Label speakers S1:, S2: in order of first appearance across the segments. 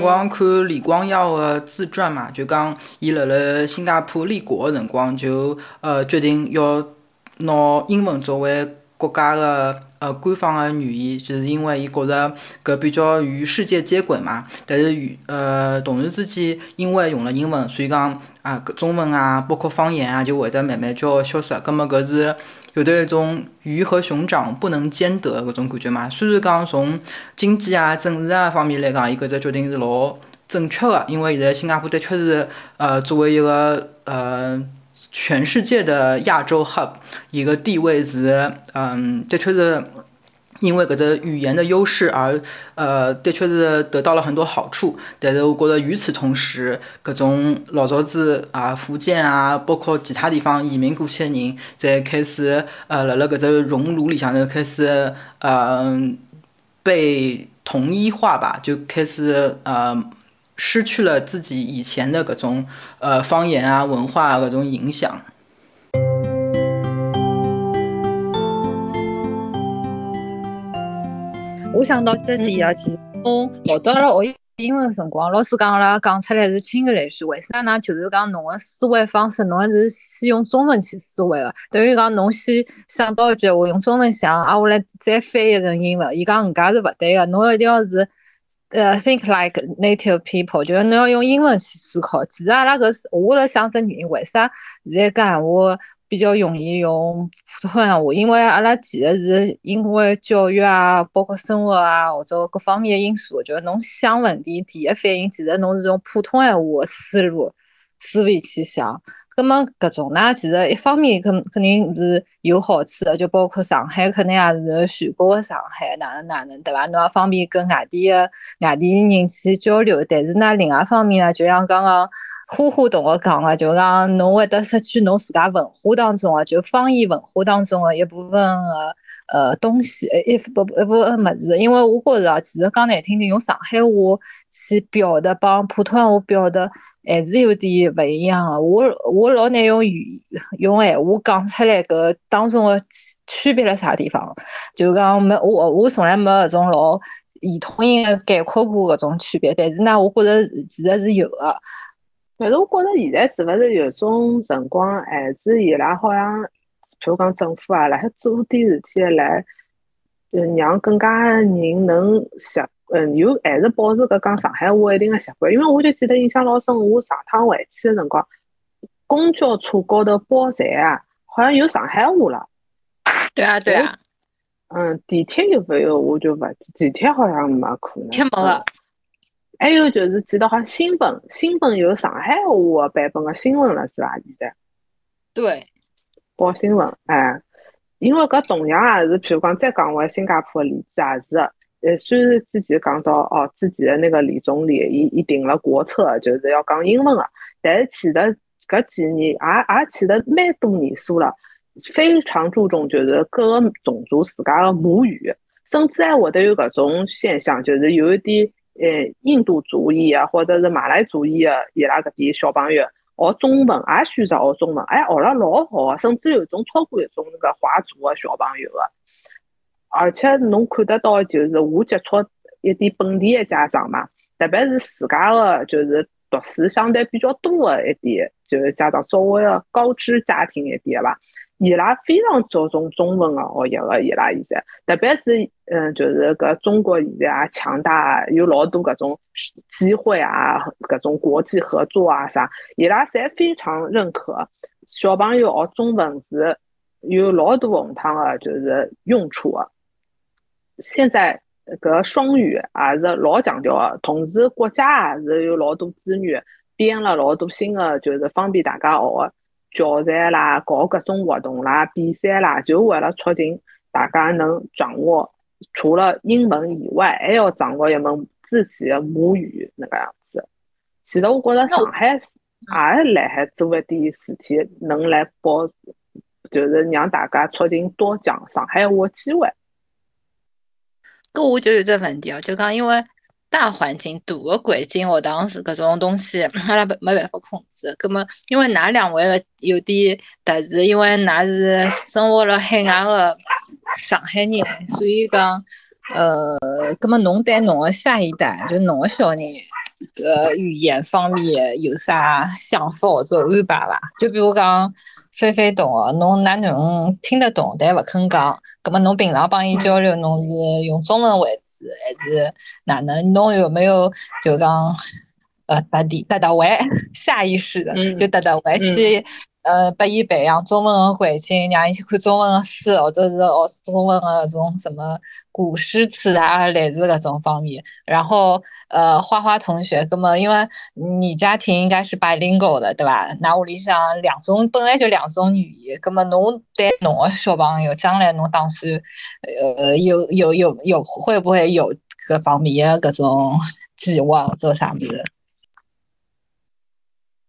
S1: 辰光看李光耀的自传嘛，就讲伊辣辣新加坡立国的辰光，就呃决定要拿英文作为国家的呃官方的语言，就是因为伊觉着搿比较与世界接轨嘛。但是与呃同时之间，因为用了英文，所以讲啊搿中文啊，包括方言啊，就会得慢慢叫消失。葛末搿是。有的一种鱼和熊掌不能兼得搿种感觉嘛。虽然讲从经济啊、政治啊方面来讲，伊搿只决定是老正确的，因为现在新加坡的确是呃作为一个呃全世界的亚洲 hub，伊个地位是嗯的确是。因为搿只语言的优势而，呃，的确是得到了很多好处。但是我觉得与此同时，搿种老早子啊，福建啊，包括其他地方移民过去的人，在开始呃，辣辣搿只熔炉里向头开始呃，被同一化吧，就开始呃，失去了自己以前的搿种呃方言啊、文化啊搿种影响。
S2: 我想到这点啊，其实从老早阿拉学英文辰光，老师讲阿拉讲出来是轻个来句，为啥呢？就是讲侬个思维方式，侬是先用中文去思维个，等于讲侬先想到一句话，用中文想，啊，我来再翻译成英文。伊讲搿介是勿对个，侬一定要是呃 think like native people，就是侬要用英文去思考。其实阿拉搿是我辣想只原因，为啥现在讲闲话？比较容易用普通闲话，因为阿拉其实是因为教育啊，包括生活啊，或者各方面的因素，就是侬想问题第一反应，其实侬是用普通闲话思路思维去想。那么搿种呢，其实一方面肯肯定是有好处的，就包括上海肯定也是全国的上海，哪能哪能对伐？侬也方便跟外地的外地人去交流。但是呢，另外一方面呢，就像刚刚。呼呼同学讲个，就讲侬会得失去侬自家文化当中个，就方言文化当中个一部分个呃东西，一部一部分物事。因为我觉着啊，其实讲难听点，用上海话去表达，帮普通话表达还是有点勿一样个。我我老难用语用闲话讲出来搿当中个区别辣啥地方？就讲没我我从来没搿种老系统性概括过搿种区别。但是呢，我觉着其实是有个。
S3: 但是我觉着现在是勿是有种辰光，还是伊拉好像，譬如讲政府啊，辣海做点事体来，嗯，让更加人能习，嗯，有还是保持搿讲上海话一定个习惯。因为我就记得印象老深，我上趟回去个辰光，公交车高头报站啊，好像有上海话了。
S2: 对啊，对啊。
S3: 嗯，地铁有没有？我就勿，地铁好像没可能。
S2: 铁没了。
S3: 还有就是记得好像新本，新本有上海话版本的新闻了，是吧？现在
S2: 对
S3: 报新闻，哎，因为搿同样也是，譬如讲再讲回新加坡个例子也是。呃，虽然之前讲到哦，自己的那个李总理，伊伊定了国策，就是要讲英文的，但是其实搿几年也也其实蛮多年数了，非常注重就是各个种族自家的母语，甚至还会得有搿种现象，就是有一点。呃，印度族裔啊，或者是马来族裔的，伊拉搿点小朋友学中文，也选择学中文，哎，学了老好啊，甚至有种超过一种那个华族的小朋友啊。而且侬看得到，就是我接触一点本地的家长嘛，特别是自家的，就是读书相对比较多的一点，就是家长稍微的高知家庭一点吧。伊拉非常着重中文的学习个，伊拉现在，特别是嗯，就是搿中国现在也强大，有老多搿种机会啊，搿种国际合作啊啥，伊拉侪非常认可小朋友学中文是有老多红汤的，就是用处的。现在搿双语也是老强调的，同时国家也是有老多资源编了老多新的，就是方便大家学的。教材啦，搞各种活动啦，比赛啦，就为了促进大家能掌握除了英文以外，还要掌握一门自己的母语那个样子。其实我觉着上海也是来海做一点事体，能来保，就是让大家促进多讲上海话机会。
S2: 搿我就有只问题哦，就讲因为。大环境、大的环境学堂是搿种东西，阿拉没没办法控制。葛么，因为㑚两位个有点特殊，因为㑚是生活了海外的上海人，所以讲，呃，葛么侬对侬个下一代，就侬个小人，呃，语言方面有啥想法或者安排伐？就比如讲，飞飞懂个，侬哪能听得懂，但勿肯讲，葛么侬平常帮伊交流，侬是用中文为主，还是哪能？侬有没有就讲，呃，搭地搭搭玩下意识的，就搭搭玩去。呃，拨伊培养中文的环境，让伊去看中文的书，或者是学中文的那种什么古诗词啊、类似搿种方面。然后，呃，花花同学，葛么因为你家庭应该是 bilingual 的，对吧？那屋里向两种本来就两种语言，葛么侬对侬个小朋友将来侬打算，呃，有有有有会不会有搿方面的搿种计划做啥物事？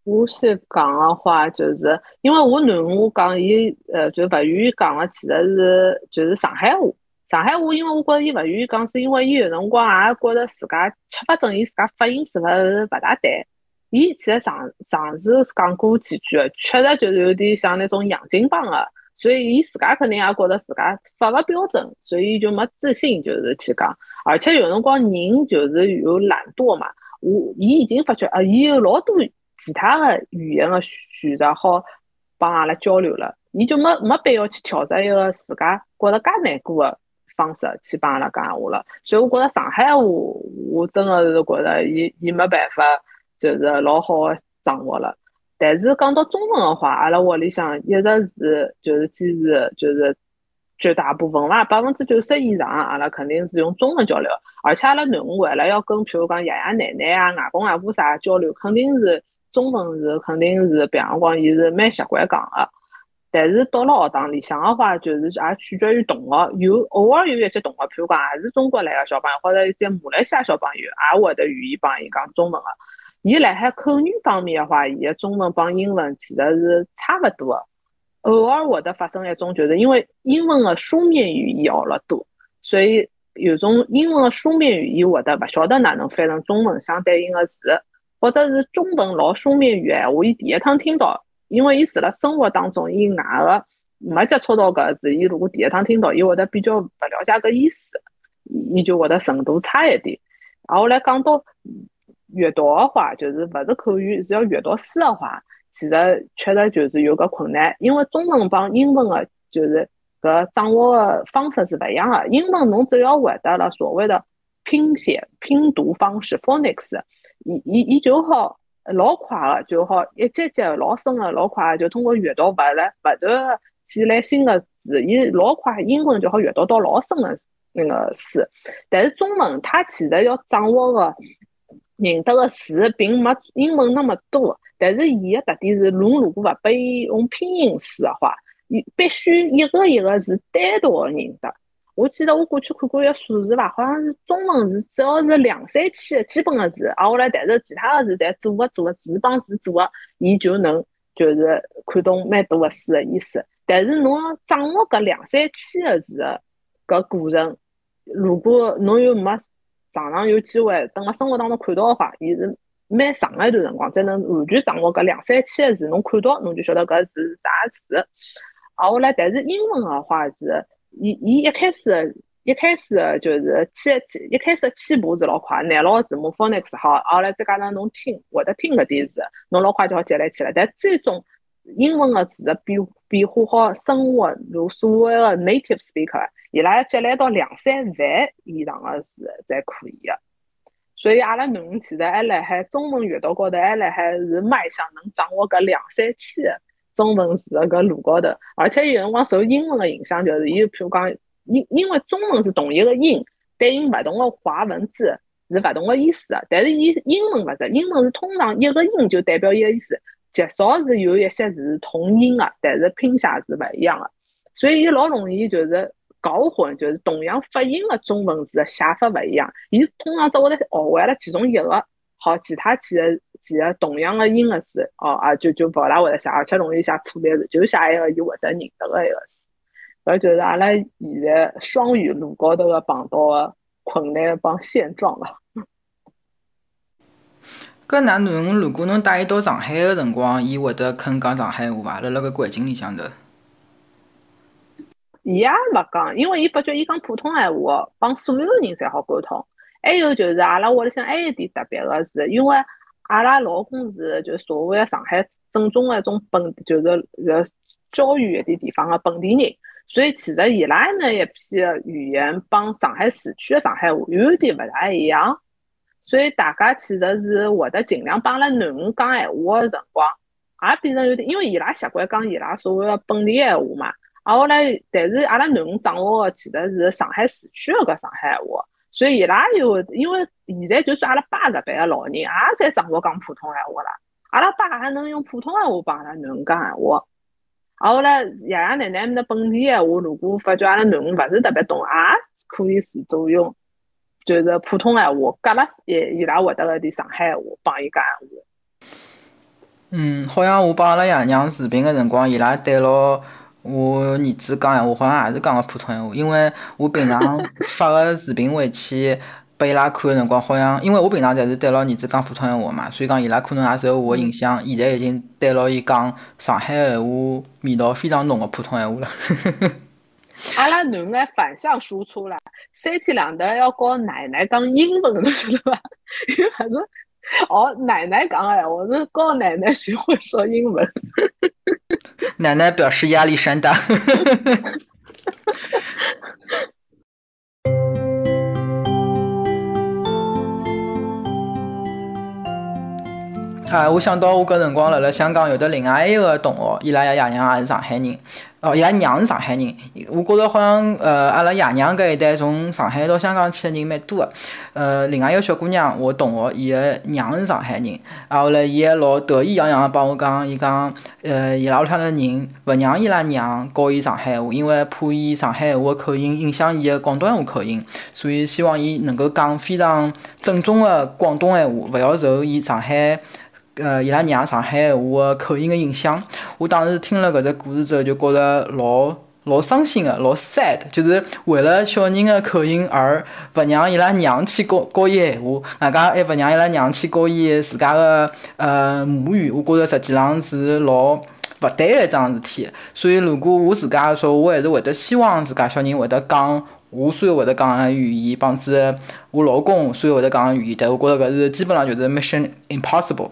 S3: 我先讲的话，就是因为我囡恩讲伊，呃，就勿愿意讲的，其实是就是上海话。上海话，因为我觉着伊勿愿意讲，是因为伊有辰光也觉着自家吃勿准，伊自家发音是勿是勿大对。伊其实上上次讲过几句，确实就是有点像那种洋泾浜的，所以伊自家肯定也觉着自家发勿标准，所以就没自信，就是去讲。而且有辰光人就是有懒惰嘛，我伊已经发觉啊，伊有老多。其他的语言的选择好帮阿拉交流了，伊就没没必要去挑战一个自家觉得介难过的方式去帮阿拉讲闲话了。所以我觉着上海话，我真的是觉着伊伊没办法，就是老好的掌握了。但是讲到中文的话，阿拉屋里向一直是就是坚持就是。绝大部分伐，百分之九十以上，阿拉肯定是用中文交流。而且阿拉囡恩为了要跟，譬如讲爷爷奶奶啊、外公外婆啥交流，肯定是。中文是肯定是，比方讲，伊是蛮习惯讲的。但是到了学堂里向的话，就是也取决于同学，有偶尔有一些同学，譬如讲也是中国来的小朋友，或者一些马来西亚小朋友，也会得愿意帮伊讲中文的。伊辣海口语方面的话，伊的中文帮英文其实是差不多。偶尔会得发生一种，就是因为英文的书面语言学了多，所以有种英文的书面语言会得勿晓得哪能翻成中文相对应的字。或者是中文老书面语言话，伊第一趟听到，因为伊是辣生活当中以外个没接触到搿字，伊如果第一趟听到，伊会得比较勿了解搿意思，伊就会得程度差一点。然后来讲到阅读的话，就是勿是口语，是要阅读书的话，其实确实就是有个困难，因为中文帮英文的，就是搿掌握的方式是勿一样的。英文侬只要会得了所谓的拼写、拼读方式 （phonics）。伊伊伊就好老快个，就好一节节老深个，老快就通过阅读勿来勿断积累新个字，伊老快英文就好阅读到老深个那个书。但是中文它其实要掌握个认得个词，并没英文那么多。但是伊个特点是，侬如果勿拨伊用拼音输的话，伊必须一个一个字单独个认得。我记得我过去看过一个数字吧，好像是中文字只要是两三千基本的字，啊，我来但是其他的字侪组合组合字帮字组合，伊就能就是看懂蛮多的书的意思。但是侬掌握搿两三千个字的搿过程，如果侬又没常常有机会等辣生活当中看到的话，伊是蛮长的一段辰光才能完全掌握搿两三千个字。侬看到侬就晓得搿字是啥字。啊，我来但是英文的话是。伊伊一开始一开始就是起起一开始起步是老快，拿牢字母 phonics 好，后来再加上侬听会得听搿点字，侬老快就好积累起来。但最终英文的字的变变化好生活，如所谓的 native speaker，伊拉要积累到两三万以上的字才可以的。所以阿拉囡恩其实还辣海中文阅读高头还辣海是迈向能掌握搿两三千。中文字的搿路高头，而且有辰光受英文的影响，就是伊譬如讲，因因为中文是同一个音，对应勿同的华文字是勿同的意思的。但是伊英文勿是，英文是通常一个音就代表一个意思，极少是有一些字是同音的，但是拼写是勿一样的。所以伊老容易就是搞混，就是同样发音的中文字的写法勿一样。伊通常只会得学会了其中一个，好，其他几个。几个同样的英个字，哦啊，就就勿大会得写，而且容易写错别字，就写一个伊会得认得个一个字。搿就是阿拉现在双语路高头个碰到个困难帮现状了。
S1: 搿哪能？如果侬带伊到上海个辰光，伊会得肯讲上海话伐？辣辣搿环境里向头。
S3: 伊也勿讲，因为伊发觉伊讲普通闲话帮所有人侪好沟通。还有就是阿拉屋里向还有一点特别个是，因为阿拉老公是就所谓上海正宗个一种本，就是呃郊区一点地方个本地人，所以其实伊拉那一批个语言帮上海市区个上海话有点勿大一样。所以大家其实是会得尽量帮阿拉囡恩讲闲话个辰光，也变成有点，因为伊拉习惯讲伊拉所谓个本地闲话嘛。啊，后来，但是阿拉囡恩掌握个其实是上海市区个上海话，所以伊拉又因为现在就算阿拉爸搿辈个老人也侪掌握讲普通闲话了，阿拉爸还能用普通闲话帮阿拉囡恩讲闲话。啊，后来爷爷奶奶们的本地闲话，如果发觉阿拉囡恩勿是特别懂，也可以试着用，就是普通闲话夹了伊伊拉会得个点上海闲话帮伊讲闲话。
S1: 嗯，好像我帮阿拉爷娘视频个辰光，伊拉对牢。我儿子讲闲话好像也是讲个普通闲话，因为我平常发个视频回去拨伊拉看个辰光，好像因为我平常侪是对牢儿子讲普通闲话嘛，所以讲伊拉可能也受我个影响，现在已经对牢伊讲上海闲话味道非常浓个普通闲话了。
S3: 阿拉囡恩反向输出了，三天两头要教奶奶讲英文，侬晓得伐？因为反正 哦，奶奶讲闲话是教奶奶学会说英文。
S1: 奶奶表示压力山大。啊，我想到我搿辰光辣辣香港有的另外一个同学，伊拉爷爷娘也是上海人。哦，伊拉娘是上海人，我觉着好像呃，阿拉爷娘搿一代从上海到香港去的人蛮多个。呃，另外一个小姑娘，我同学，伊个娘是上海人，啊后来伊还老得意洋洋个帮我讲，伊讲，呃，伊拉屋里向的人勿让伊拉娘教伊上海话，因为怕伊上海话口音影响伊个广东话口音，所以希望伊能够讲非常正宗个广东闲话，勿要受伊上海。呃，伊拉娘上海话个口音个影响，我当时听了搿只故事之后，就觉着老老伤心个，老 sad，就是为了小人个口音而勿让伊拉娘去教教伊闲话，外加还勿让伊拉娘去教伊自家个呃母语，我觉着实际上是老勿对个一桩事体。所以，如果我自家说，我还是会得希望自家小人会得讲我所有会得讲个语言，帮子我老公所有会得讲个语言，但我觉着搿是基本上就是 mission impossible。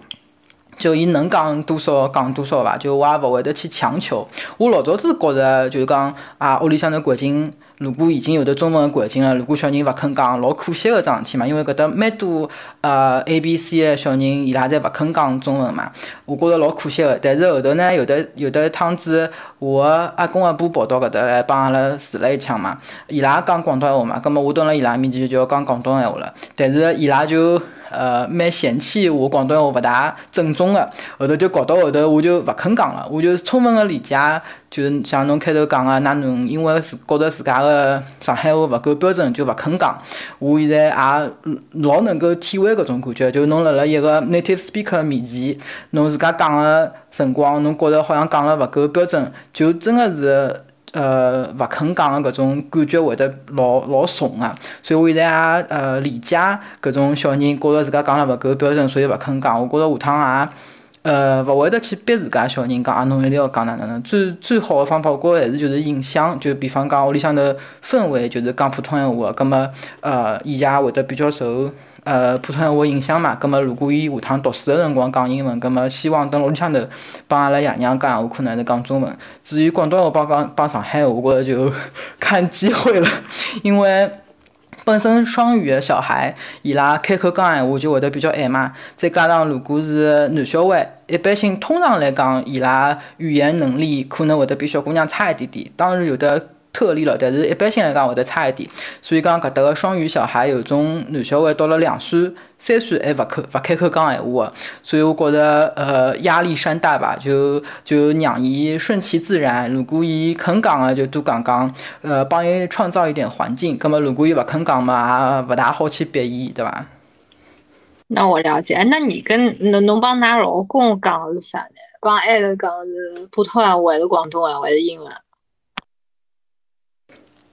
S1: 就伊能讲多少讲多少伐，就我也勿会得去强求。我老早子觉着就是讲啊，屋里向头环境如果已经有的中文环境了，如果小人勿肯讲，老可惜个桩事体嘛。因为搿搭蛮多呃 A、B、C 个小人，伊拉侪勿肯讲中文嘛。我觉着老可惜个。但是后头呢，有的有的一趟子，我阿公阿婆跑到搿搭来帮阿拉试了一枪嘛。伊拉讲广东闲话嘛，葛末我蹲辣伊拉面前就要讲广东闲话了。但是伊拉就。呃，蛮嫌弃我广东话勿大正宗个，后头就搞到后头，我就勿肯讲了。我就充分个理解，就是像侬开头讲个，哪能因为是觉着自家个上海话勿够标准，就勿肯讲。我现在也老能够体会搿种感觉，就侬辣辣一个 native speaker 面前，侬自家讲个辰光，侬觉着好像讲了勿够标准，就真个是。呃，勿肯讲个搿种感觉会得老老重个，所以我现在也呃理解搿种小人觉着自家讲了勿够标准，所以勿肯讲。我觉着下趟也呃勿会得去逼自家小人讲啊，侬一定要讲哪能哪能。最最好个方法，我觉着还是就是影响，就比方讲屋里向头氛围就是讲普通闲话，葛末呃伊也会得比较受。呃，普通闲话影响嘛，葛末如果伊下趟读书个辰光讲英文，葛末希望等屋里向头帮阿拉爷娘讲闲话，可能还是讲中文。至于广东话帮讲帮上海话，我觉着就看机会了，因为本身双语个小孩，伊拉开口讲闲话就会得比较晚嘛。再加上如果是男小孩，一般性通常来讲，伊拉语言能力可能会得比小姑娘差一点点。当然有的。特例了，但是一般性来讲会得差一点，所以讲搿搭个双语小孩有种男小孩到了两岁、三岁还勿口勿开口讲闲话个，所以我觉着呃压力山大吧，就就让伊顺其自然。如果伊肯讲个就多讲讲，呃帮伊创造一点环境。葛末如果伊勿肯讲嘛，也勿大好去逼伊，对伐？
S2: 那我了解。那你跟侬侬帮㑚老公讲是啥呢？帮爱人讲是普通话还是广东话还是英文？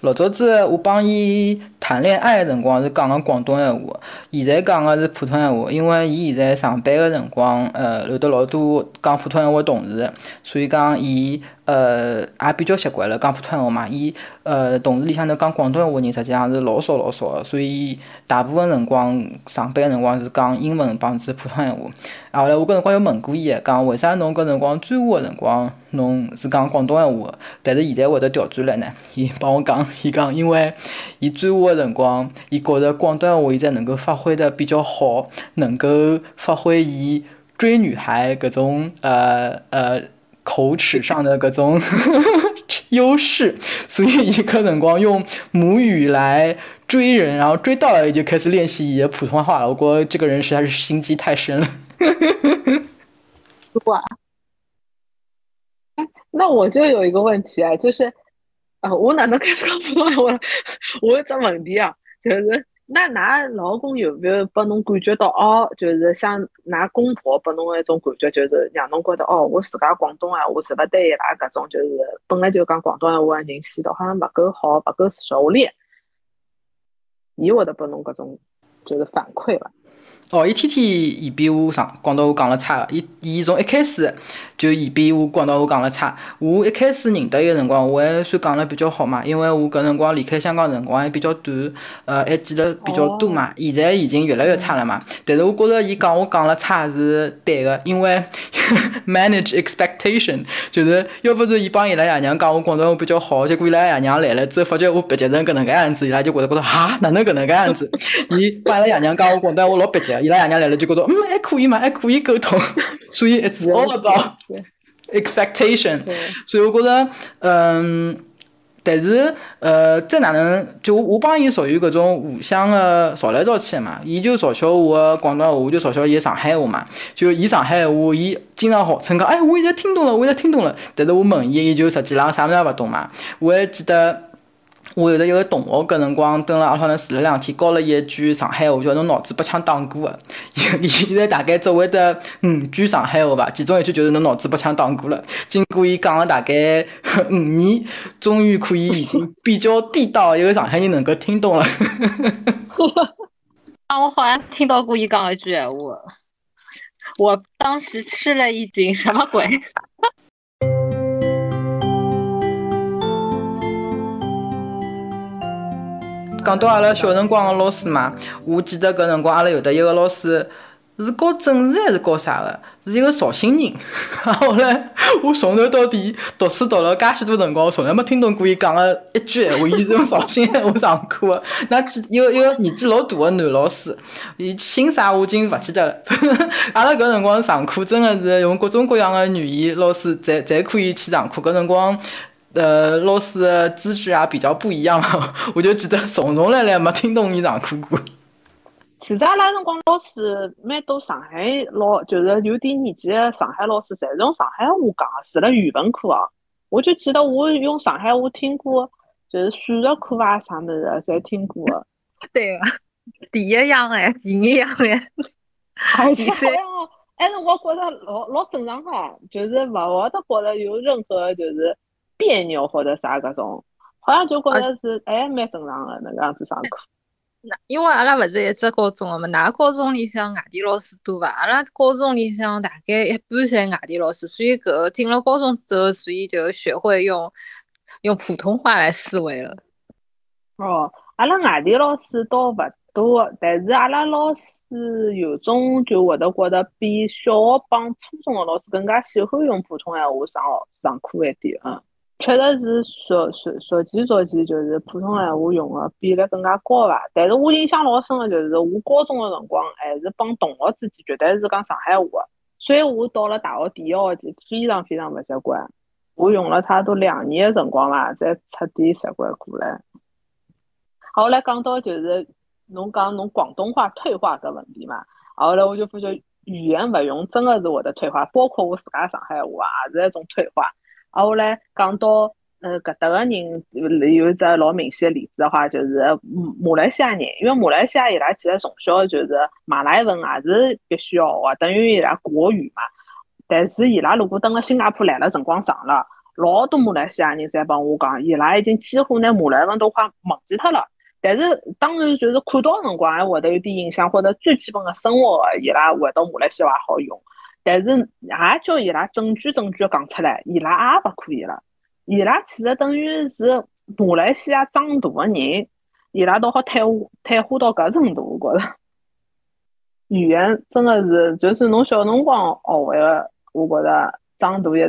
S1: 老早子我帮伊谈恋爱个辰光是讲个广东闲话，现在讲个是普通闲话，因为伊现在上班个辰光，呃，有得老多讲普通闲话同事，所以讲伊。呃也比较习惯了讲普通闲话嘛。伊呃同事里向头讲广东闲话的人实际上是老少老少个，所以大部分辰光上班个辰光是讲英文帮子普通闲话。后来我搿辰光又问过伊，讲为啥侬搿辰光追我个辰光侬是讲广东闲话个，但是现在会得调转来呢？伊帮我讲，伊讲因为伊专务个辰光，伊觉着广东闲话现在能够发挥得比较好，能够发挥伊追女孩搿种呃呃口齿上的搿种 优势，所以伊搿辰光用母语来追人，然后追到了就开始练习伊的普通话了。我觉得这个人实在是心机太深了。
S2: 哇，
S3: 那我就有一个问题啊，就是，啊，我哪能开始讲普通话？我有只问题啊，就是，那㑚老公有没有把侬感觉到哦，就是像㑚公婆把侬一种感觉，就是让侬觉得哦，我自家广东话，我是勿对伊拉搿种，就是本来就讲广东话个人显得好像勿够好，勿够熟练，伊会得把侬搿种就是反馈伐？
S1: 哦，伊天天嫌比我上广东话讲了差个，伊伊从一开始就嫌比我广东话讲了差。我一开始认得伊个辰光，我还算讲了比较好嘛，因为我搿辰光离开香港辰光还比较短，呃，还记得比较多嘛。现在已经越来越差了嘛。但是我觉着伊讲我讲了差是对个，因为 manage expectation，就是要不然伊帮伊拉爷娘讲我广东话比较好，结果伊拉爷娘来了之后，发觉我蹩脚成搿能介样子，伊拉就觉着觉着哈，哪能搿能介样子？伊帮伊拉爷娘讲我广东话老蹩脚，伊拉爷娘来了就觉得嗯还可以嘛，还可以沟通，所以 it's all about expectation。所以我觉着，嗯，但是呃，再哪能，就我帮伊属于搿种互相个吵来吵去的嘛，伊就嘲笑我广东话，我就嘲笑伊上海话嘛。就伊上海话，伊经常号称讲，哎，我现在听懂了，我现在听懂了。但是我问伊，伊就实际浪啥物事也勿懂嘛。我还记得。我有的一个同学，搿辰光蹲辣阿拉头住了两天，教了一句上海话，叫侬脑子被枪打过个。伊现在大概只会得五句上海话吧，其中一句就是侬脑子被枪打过了。经过伊讲了大概五年，终于可以已经比较地道一个上海人能够听懂了。
S2: 啊，我好像听到过伊讲一句闲话，我当时吃了一惊，什么鬼？
S1: 讲到阿拉小辰光个老师嘛，我记得搿辰光阿拉有得一个老师是教政治还是教啥个，是一个绍兴人。后来我从头到底读书读了介许多辰光，我从来没听懂过伊讲个一句闲话，伊是用绍兴闲话上课 个。那记一个一个年纪老大个男老师，伊姓啥我已经勿记得了。阿拉搿辰光上课真个是用各种各样个语言，老师侪侪可以去上课。搿辰光。呃，老师的资质啊比较不一样 嘛，我就记得从从来来没听懂你上课过。
S3: 其实阿拉辰光老师蛮多上海老，就是有点年纪的上海老师，侪是用上海话讲的，除了语文课啊。我就记得我用上海话听过，就是数学课啊啥物事，侪听过的。
S2: 对个，第一样哎，第二样哎，
S3: 而
S2: 且好像
S3: 哎，辰光觉着老老正常个，就是勿会得觉着有任何就是。别扭或者啥搿种，好像就觉着是哎蛮正常的那个样子上课。
S2: 那因为阿拉勿是一只高中个嘛，㑚高中里向外地老师多伐？阿拉高中里向大概一半侪外地老师，所以搿个进了高中之后，所以就学会用用普通话来思维了。
S3: 哦，阿拉外地老师倒勿多，但是阿拉老师有种就会得觉得比小学帮初中个老师更加喜欢用普通闲话上上课一点，嗯。确实是熟熟熟记熟记，就是普通闲话用的比例更加高吧。但是我印象老深的就是我高中的辰光，还是帮同学之间绝对是讲上海话。所以我到了大学第一学期，非常非常勿习惯。我用了差不多两年的辰光伐，才彻底习惯过来。后来讲到就是侬讲侬广东话退化个问题嘛，后来我就发觉语言勿用真的是会得退化，包括我自家上海话也是一种退化。啊，后来讲到呃搿搭个人有一只老明显个例子的话，就是马来西亚人，因为马来西亚伊拉其实从小就是马来文也是必须要学，等于伊拉国语嘛。但是伊拉如果等了新加坡来了辰光长了，老多马来西亚人侪帮我讲，伊拉已经几乎拿马来文都快忘记脱了。但是当然就是看到辰光还会得有点印象，或者最基本的生活伊拉会到马来西亚话好用。但是也叫伊拉证据证据讲出来，伊拉也勿可以了。伊拉其实等于是马来西亚长大个人，伊拉都好退化退化到搿程度，我觉着。语言真的是，就是侬小辰光学会的，我觉着长大一直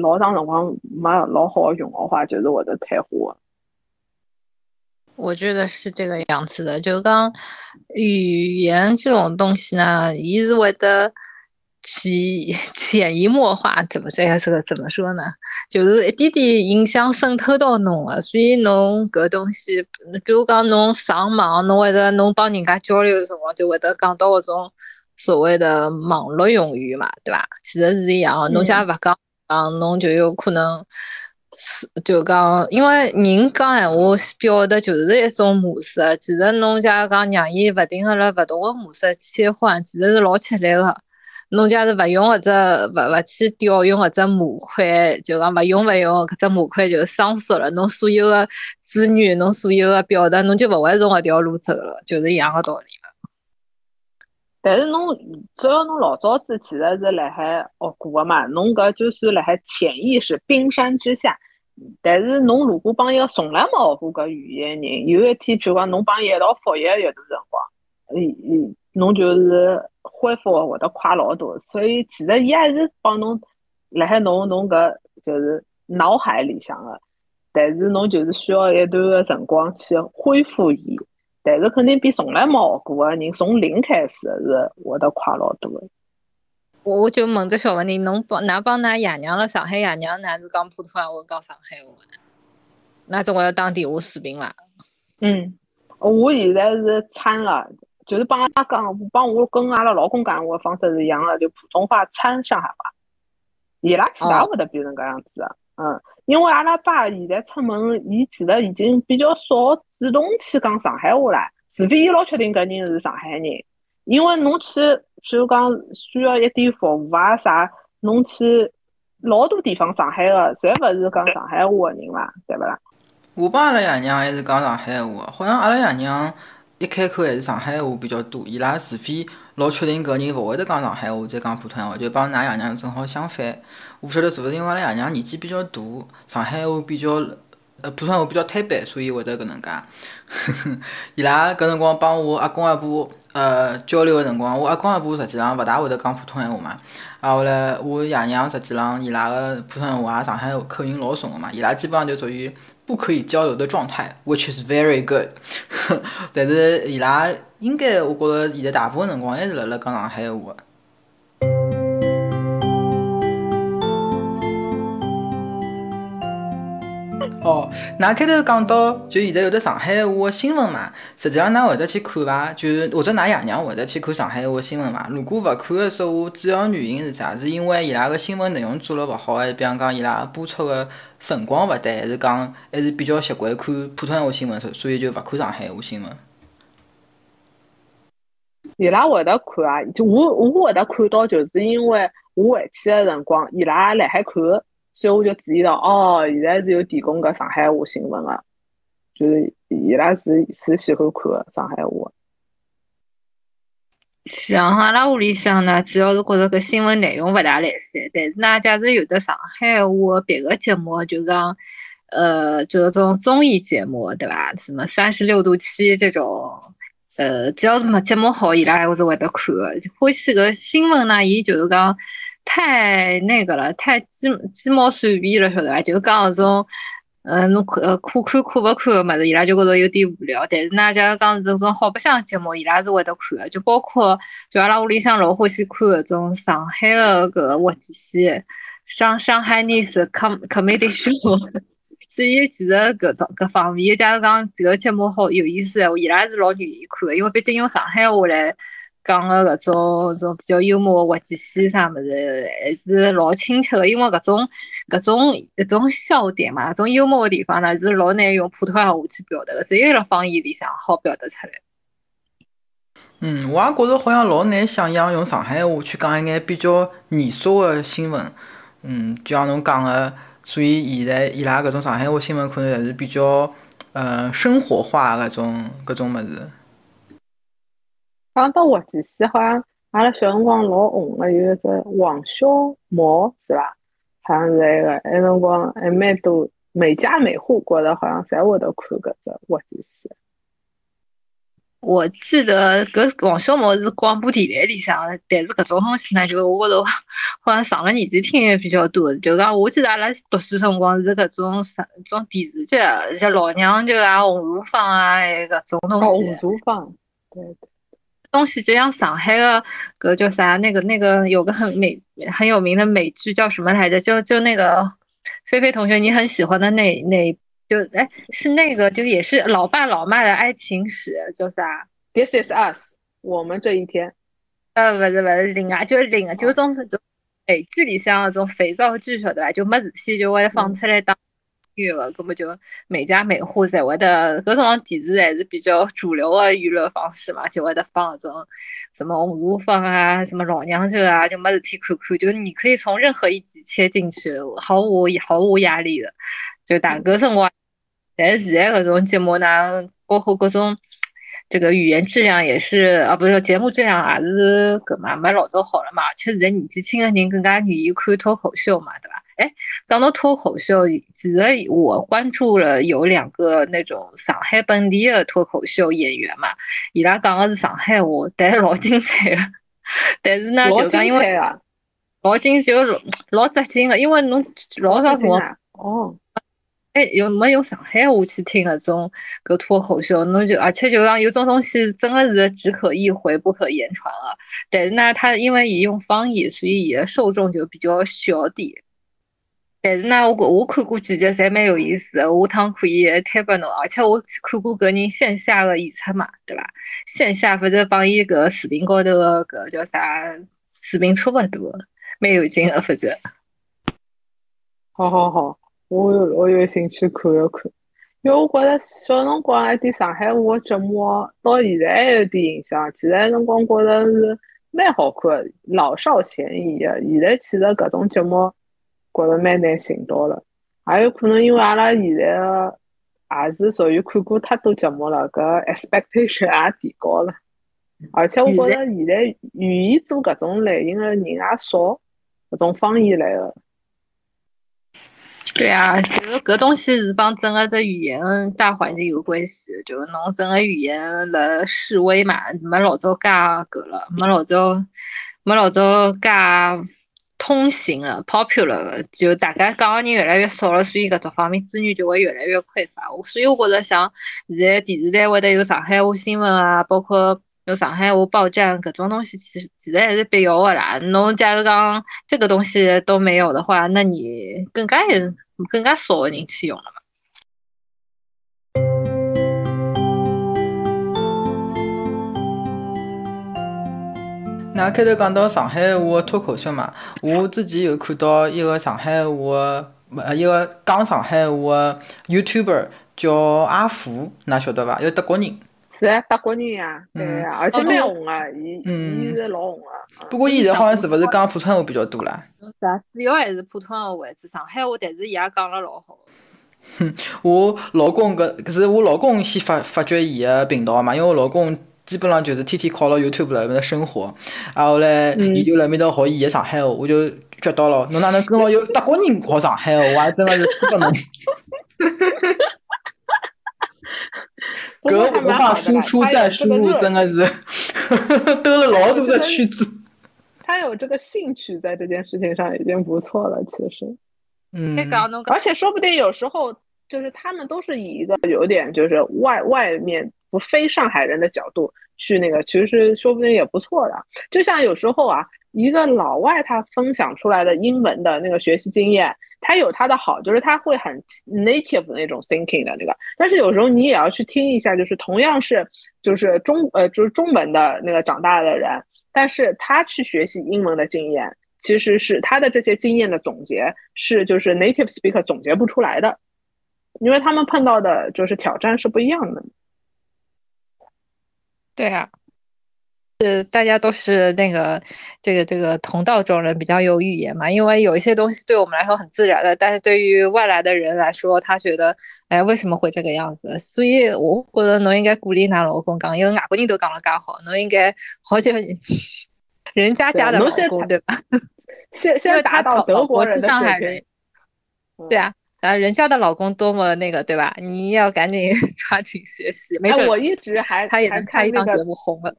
S3: 老长辰光没老好用的话，就是会得退化。
S2: 我觉得是这个样子的，就讲语言这种东西呢，一直会得潜 潜移默化，怎么这个这个怎么说呢？就是一点点影响渗透到侬个，所以侬搿东西，比如讲侬上网，侬会得侬帮人家交流的辰光，就会得讲到搿种所谓的网络用语嘛，对伐？其实是一样，侬假勿讲，讲侬就有可能。就讲，因为人讲闲话表达就是一种模式。其实侬假讲让伊勿停个辣勿同个模式切换，其实是老吃力个。侬假是勿用或者勿勿去调用或者模块，就讲勿用勿用搿只模块就生疏了。侬所有个资源，侬所有个表达，侬就勿会从搿条路走了，就是一样个道理。
S3: 但是侬只要侬老早子其实是辣海学过个嘛，侬搿就算辣海潜意识冰山之下。但是侬如果帮一个从来没学过搿语言的人，有一天譬如讲侬帮伊一道复习一段辰光，嗯嗯，侬就是恢复会得快老多。所以其实伊还是帮侬辣海侬侬搿就是脑海里向个，但是侬就是需要一段个辰光去恢复伊。但是肯定比从来没学过个人从零开始是会得快老多的。
S2: 我就问只小问题，侬帮㑚帮㑚爷娘了上海爷娘，㑚是讲普通话我讲上海话呢？㑚总归要打电话视频伐？
S3: 嗯，我现在是掺了，就是帮阿拉讲，帮我跟阿拉老公讲话方式是一样的，就普通话掺上海话。伊拉其他会得变成搿样子的，嗯，因为阿拉爸现在出门，伊其实已经比较少主动去讲上海话了，除非伊老确定搿人是上海人，因为侬去。譬如讲需要一点服务啊啥，侬去老多地方上海个，侪勿是讲上海话个人嘛，对勿啦？
S1: 我帮阿拉爷娘还是讲上海话，好像阿拉爷娘一开口还是上海话比较多。伊拉除非老确定搿人勿会得讲上海话，再讲普通话，就帮㑚爷娘正好相反。我勿晓得是勿是因为阿拉爷娘年纪比较大，上海话比较。呃，普通话比较摊板，所以会得搿能介。伊拉搿辰光帮我阿公阿婆呃交流个辰光，我阿公阿婆实际上勿大会得讲普通话嘛。啊，后来我爷娘实际上伊拉个普通闲话上海口音老重个嘛，伊拉基本上就属于不可以交流的状态，which is very good。但是伊拉应该我觉着现在大部分辰光还是辣辣讲上海话。哦，㑚开头讲到，就现在有的上海话新闻嘛，实际上㑚会得去看伐？就是或者㑚爷娘会得去看上海话新闻伐？如果勿看的说话，主要原因是啥？是因为伊拉个新闻内容做了勿好，还是比方讲伊拉播出个辰光勿对，还是讲还是比较习惯看普通话新闻，所以就勿看上海话新闻？
S3: 伊拉会得看啊，就我我会得看到，就是因为我回去个辰光，伊拉辣海看。所以我就注意到，哦，现在是有提供个上海话新闻了，就是伊拉是是喜欢看个上海话。
S2: 像阿拉屋里向呢，主要是觉着搿新闻内容勿大来三，但是呢，假使有的上海话别个节目，就是讲，呃，就是种综艺节目，对伐？什么三十六度七这种，呃，只要是么节目好，伊拉还是会得看个。欢喜搿新闻呢，伊就是讲。太那个了，太鸡鸡毛蒜皮了，晓得伐？就是讲搿种，嗯，侬可呃可看可勿看个物事，伊拉就觉着有点无聊。但是呢，假如讲是这种好白相节目，伊拉是会得看个。就包括就阿拉屋里向老欢喜看搿种上海个搿个滑稽戏，上上海人是 com comedy show。所以其实搿种搿方面，假如讲这个节目好有意思话，伊拉是老愿意看个，因为毕竟用上海话来。讲个搿种种比较幽默滑稽戏啥物事，还是老亲切个。因为搿种搿种一种笑点嘛，搿种幽默个地方呢，是老难用普通话去表达个，只有辣方言里向好表达出来。
S1: 嗯，我也觉着好像老难想象用上海话去讲一眼比较严肃个新闻。嗯，就像侬讲个，所以现在伊拉搿种上海话新闻可能还是比较呃生活化搿种搿种物事。
S3: 讲到滑稽戏，好像阿拉小辰光老红个有一只王小毛是伐？好像是那个，那辰光还蛮多，每家每户觉得好像侪会得看搿只滑稽戏。
S2: 我记得搿王小毛是广播电台里向的，但是搿种东西呢，就我觉着好像上了年纪听的比较多。就讲我记得阿拉读书辰光是搿种啥种电视剧，像老娘舅啊、红厨房啊，搿种东西。
S3: 红厨房，对。
S2: 东西就像上海的搿叫啥？那个那个有个很美很有名的美剧叫什么来着？就就那个菲菲同学你很喜欢的那那。就哎，是那个，就也是老爸老妈的爱情史，叫啥
S3: ？This is us，我们这一天。
S2: 呃，不是不是，另外就是另外就种种美剧里向那种肥皂剧，晓得吧？就没事体就会放出来当娱乐，根本就每家每户才会的。搿种电视还是比较主流的娱乐方式嘛，就会得放搿种什么红厨房啊，什么老娘舅啊，就没事体看看，就是你可以从任何一集切进去，毫无毫无压力的，就打搿辰光。但是现在搿种节目呢，包括各种这个语言质量也是啊，不是节目质量也是搿嘛没老早好了嘛。其实现在年纪轻的人更加愿意看脱口秀嘛，对吧？哎，讲到脱口秀，其实我关注了有两个那种上海本地的脱口秀演员嘛，伊拉讲的是上海话，但是老精彩的。但是呢，就讲因为老精就老扎劲的，因为侬老长辰光
S3: 哦。
S2: 哎，用没用上海话去听那种个脱口秀，侬就而且就讲有种东西真的是只可意会不可言传啊。但是呢，他因为伊用方言，所以伊的受众就比较小点。但是呢，我我看过几集，侪蛮有意思的。下趟可以推拨侬，而且我看过个人线下的演出嘛，对伐？线下反正帮伊个视频高头的搿叫啥视频差勿多，蛮有劲的，反正。
S3: 好好好。我有我有兴趣看一看，因为我觉着小辰光一点上海话节目到现在还有点印象。其实辰光觉着是蛮好看，老少咸宜的。现在其实搿种节目觉着蛮难寻到了，还有可能因为阿拉现在的也是属于看过太多节目了，搿 expectation 也提高了。而且我觉着现在愿意做搿种类型的人也少，搿种方言类的。
S2: 对啊，就是搿东西是帮整个只语言大环境有关系。就是侬整个语言辣示威嘛，没老早介搿了，没老早没老早介通行了，popular 了。就大家讲的人越来越少了，所以搿只方面资源就会越来越匮乏。所以我觉着像现在电视台会得有上海话新闻啊，包括有上海话报站搿种东西，其实其实还是必要的啦。侬假如讲这个东西都没有的话，那你更加是。更加少的人去用了嘛？
S1: 那开头讲到上海话脱口秀嘛，我之前有看到一个上海话，呃，一个讲上海话 YouTuber 叫阿福，㑚晓得伐？一个德国人。
S3: 是啊，德国人呀，对呀，而且蛮红啊，伊伊是老红啊。
S1: 不过伊现在好像是勿是讲普通话比较多啦？
S2: 是啊，主要还是普通话为主，上海话，但是伊也讲了老好。
S1: 哼，我老公搿搿是我老公先发发掘伊个频道嘛，因为我老公基本上就是天天靠了 YouTube 辣面搭生活，啊后来伊就辣面搭学伊个上海话，我就觉到了，侬哪能跟牢有 德国人学上海话，我还真的是服了侬。搿文化输出再输入真的是 兜了老多的圈子。
S3: 他有这个兴趣在这件事情上已经不错了，其实。
S1: 嗯。
S3: 而且说不定有时候就是他们都是以一个有点就是外外面不非上海人的角度去那个，其实说不定也不错的。就像有时候啊，一个老外他分享出来的英文的那个学习经验。他有他的好，就是他会很 native 那种 thinking 的那个，但是有时候你也要去听一下，就是同样是就是中呃就是中文的那个长大的人，但是他去学习英文的经验，其实是他的这些经验的总结是就是 native speaker 总结不出来的，因为他们碰到的就是挑战是不一样的。
S2: 对啊。是大家都是那个这个这个同道中人，比较有语言嘛。因为有一些东西对我们来说很自然的，但是对于外来的人来说，他觉得哎为什么会这个样子？所以我觉得侬应该鼓励㑚老公讲，因为外国人都讲了介好，侬应该好叫人家家的老公，对吧？
S3: 现现在达到德国人的
S2: 上海人，对啊，啊，人家的老公多么那个，对吧？你要赶紧 抓紧学习。没准
S3: 我一直还
S2: 他也能
S3: 看
S2: 一档节目红了。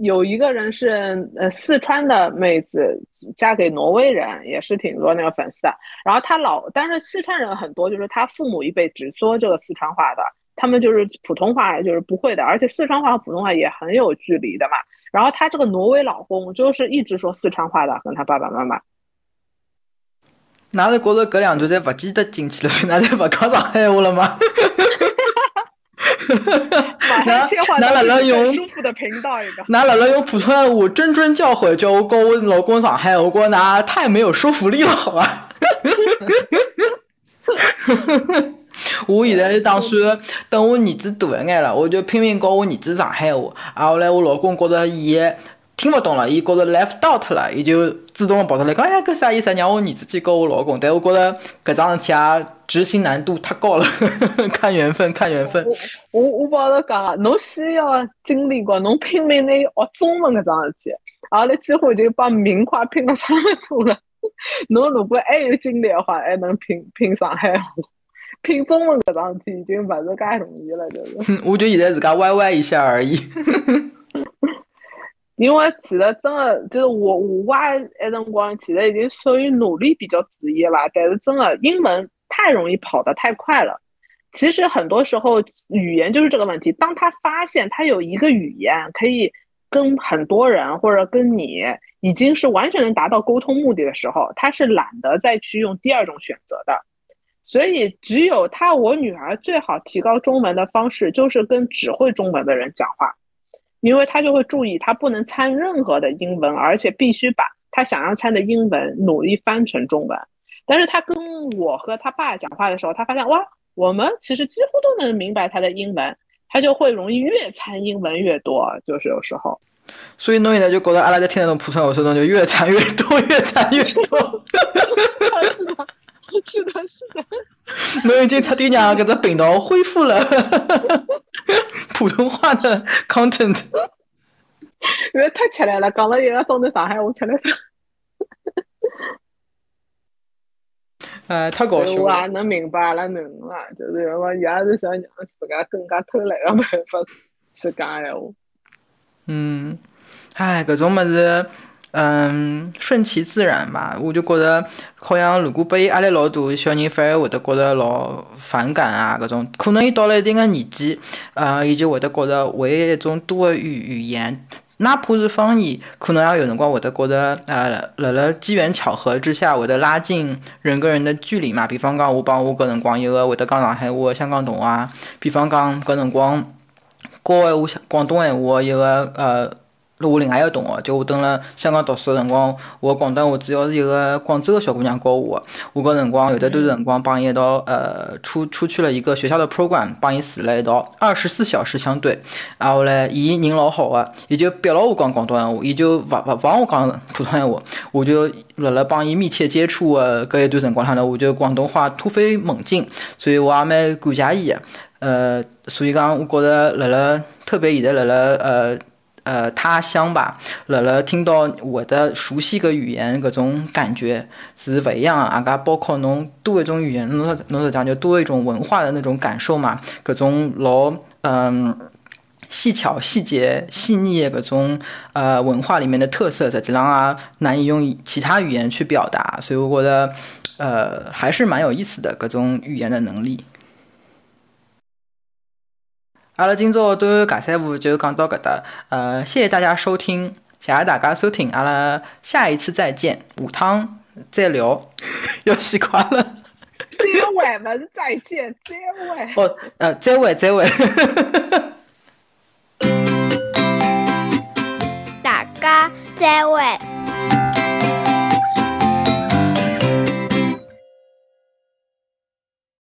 S3: 有一个人是呃四川的妹子，嫁给挪威人，也是挺多那个粉丝的。然后他老，但是四川人很多，就是他父母一辈只说这个四川话的，他们就是普通话就是不会的，而且四川话和普通话也很有距离的嘛。然后他这个挪威老公就是一直说四川话的，跟他爸爸妈妈。
S1: 哪是觉着搿两段侪勿记得进去了，所以哪侪勿讲上海话了吗？
S3: 那
S1: 那辣辣用
S3: 舒服的频道一个，
S1: 那辣辣用普通话谆谆教诲，叫我跟我老公上海，我觉那太没有说服力了，好吧？我现在是打算等我儿子大一眼了，我就拼命教我儿子上海话。啊，后来我老公觉着伊听勿懂了，伊觉着 left out 了，伊就主动跑出来讲：“哎，搿啥意思？让我儿子去教我老公。”但我觉着搿桩事体啊，执行难度太高了，看缘分，看缘分。
S3: 我我帮侬讲啊，侬先要经历过，侬拼命那学中文搿桩事体，后来几乎就把名快拼了差不多了。侬如果还有精力的话，还能拼拼上海话。拼中文搿桩事体已经勿是介容易了，就是。
S1: 我就现在自家歪歪一下而已。
S3: 因为其实真的就是我我娃那辰光其实已经属于努力比较职业吧，但是真的英文太容易跑得太快了。其实很多时候语言就是这个问题。当他发现他有一个语言可以跟很多人或者跟你已经是完全能达到沟通目的的时候，他是懒得再去用第二种选择的。所以只有他，我女儿最好提高中文的方式就是跟只会中文的人讲话。因为他就会注意，他不能参任何的英文，而且必须把他想要参的英文努力翻成中文。但是他跟我和他爸讲话的时候，他发现哇，我们其实几乎都能明白他的英文，他就会容易越参英文越多，就是有时候。
S1: 所以侬现在就觉得阿拉在听那种普通话，说侬就越参越多，越参越多。
S3: 是的，是的。
S1: 侬已经彻底让搿只频道恢复了 普通话的 content。
S3: 因为太吃力了，讲了一个钟头上海话，吃力死。
S1: 哎，太搞笑
S3: 了。我也能明白阿拉囡恩啊，就是因为伊也是想让自家更加偷懒个办法去讲闲话。
S1: 嗯，哎，搿种物事。嗯，顺其自然吧。我就觉得，好像如果拨伊压力老大，小人反而会得觉得老反感啊。搿种可能伊到了一定的年纪，呃，伊就会得觉得会一种多语语言，哪怕是方言，可能也有辰光会得觉得，呃，辣辣机缘巧合之下，会得拉近人跟人的距离嘛。比方讲，我帮我搿辰光一个会得讲上海话的香港同学，比方讲搿辰光教闲话广东闲话一个呃。我另外一个同学，就我蹲辣香港读书个辰光，我广东话主要是一个广州个小姑娘教我。我搿辰光有的段辰光帮伊一道，呃，出出去了一个学校的 program，帮伊住了一道，二十四小时相对。然后嘞，伊人老好个，伊就逼牢我讲广东闲话，伊就勿勿帮我讲普通闲话。我就辣辣帮伊密切接触个搿一段辰光上头，我就广东话突飞猛进，所以我也蛮感谢伊个。呃，所以讲，我觉着辣辣特别现在辣辣呃。呃，他乡吧，辣辣听到我的熟悉个语言，搿种感觉是勿一样啊！噶包括侬多一种语言，侬侬是讲就多一种文化的那种感受嘛？搿种老嗯细巧、细节、细腻搿种呃文化里面的特色，实际上啊难以用其他语言去表达，所以我觉得呃还是蛮有意思的搿种语言的能力。阿拉今朝都噶三五就讲到搿搭，呃，谢谢大家收听，谢谢大家收听，阿拉下一次再见，下趟再聊，要习惯了。
S3: 再会勿再见，再会。
S1: 哦，呃，再会，再会。大家再会。